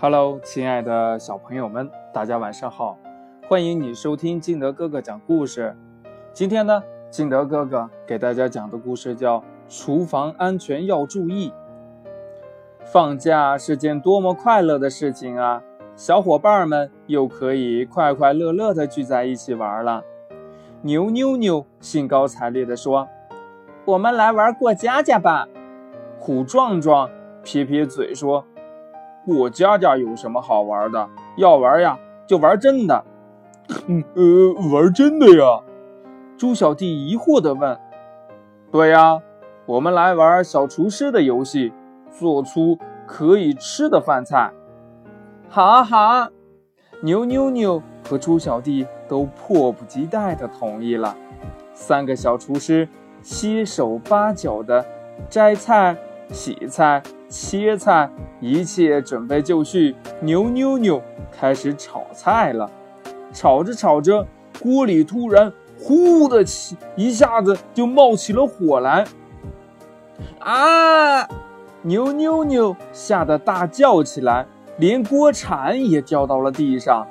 Hello，亲爱的小朋友们，大家晚上好！欢迎你收听金德哥哥讲故事。今天呢，金德哥哥给大家讲的故事叫《厨房安全要注意》。放假是件多么快乐的事情啊！小伙伴们又可以快快乐乐的聚在一起玩了。牛妞妞兴高采烈地说：“我们来玩过家家吧！”虎壮壮撇撇嘴说。过家家有什么好玩的？要玩呀，就玩真的。嗯呃，玩真的呀？猪小弟疑惑地问。对呀，我们来玩小厨师的游戏，做出可以吃的饭菜。好啊好啊！牛妞妞和猪小弟都迫不及待地同意了。三个小厨师七手八脚地摘菜、洗菜。切菜，一切准备就绪。牛妞妞开始炒菜了。炒着炒着，锅里突然“呼”的起，一下子就冒起了火来。啊！牛妞妞吓得大叫起来，连锅铲也掉到了地上。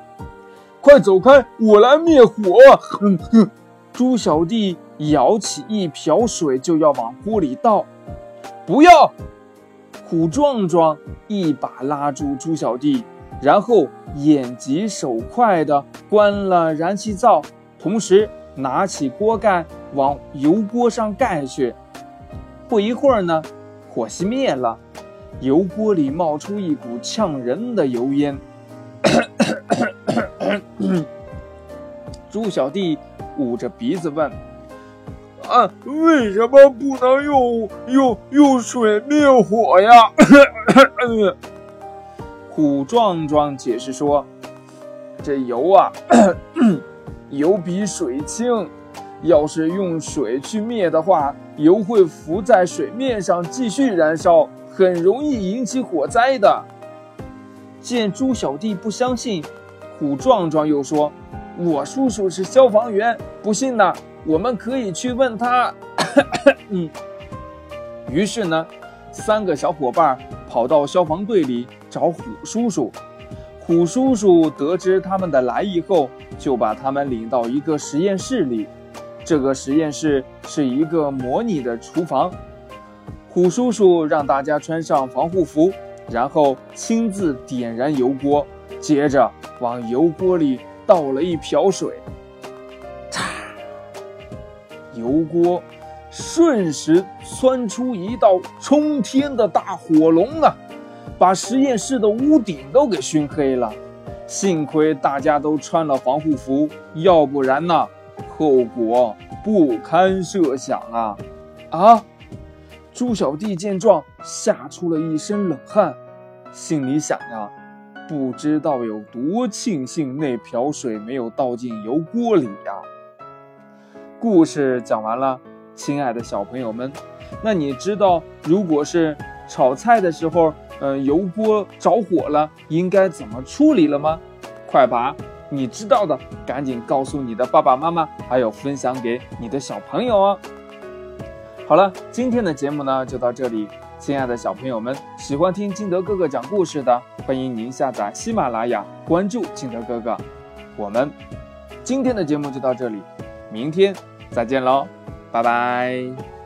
快走开，我来灭火！哼哼！猪小弟舀起一瓢水就要往锅里倒，不要！虎壮壮一把拉住猪小弟，然后眼疾手快地关了燃气灶，同时拿起锅盖往油锅上盖去。不一会儿呢，火熄灭了，油锅里冒出一股呛人的油烟。猪小弟捂着鼻子问。啊，为什么不能用用用水灭火呀？虎壮壮解释说：“这油啊，油比水轻，要是用水去灭的话，油会浮在水面上继续燃烧，很容易引起火灾的。”见猪小弟不相信，虎壮壮又说：“我叔叔是消防员，不信呢。”我们可以去问他。嗯，于是呢，三个小伙伴跑到消防队里找虎叔叔。虎叔叔得知他们的来意后，就把他们领到一个实验室里。这个实验室是一个模拟的厨房。虎叔叔让大家穿上防护服，然后亲自点燃油锅，接着往油锅里倒了一瓢水。油锅瞬时窜出一道冲天的大火龙啊，把实验室的屋顶都给熏黑了。幸亏大家都穿了防护服，要不然呢，后果不堪设想啊！啊！猪小弟见状，吓出了一身冷汗，心里想呀，不知道有多庆幸那瓢水没有倒进油锅里呀。故事讲完了，亲爱的小朋友们，那你知道如果是炒菜的时候，嗯，油锅着火了，应该怎么处理了吗？快把你知道的赶紧告诉你的爸爸妈妈，还有分享给你的小朋友哦。好了，今天的节目呢就到这里，亲爱的小朋友们，喜欢听金德哥哥讲故事的，欢迎您下载喜马拉雅，关注金德哥哥。我们今天的节目就到这里。明天再见喽，拜拜。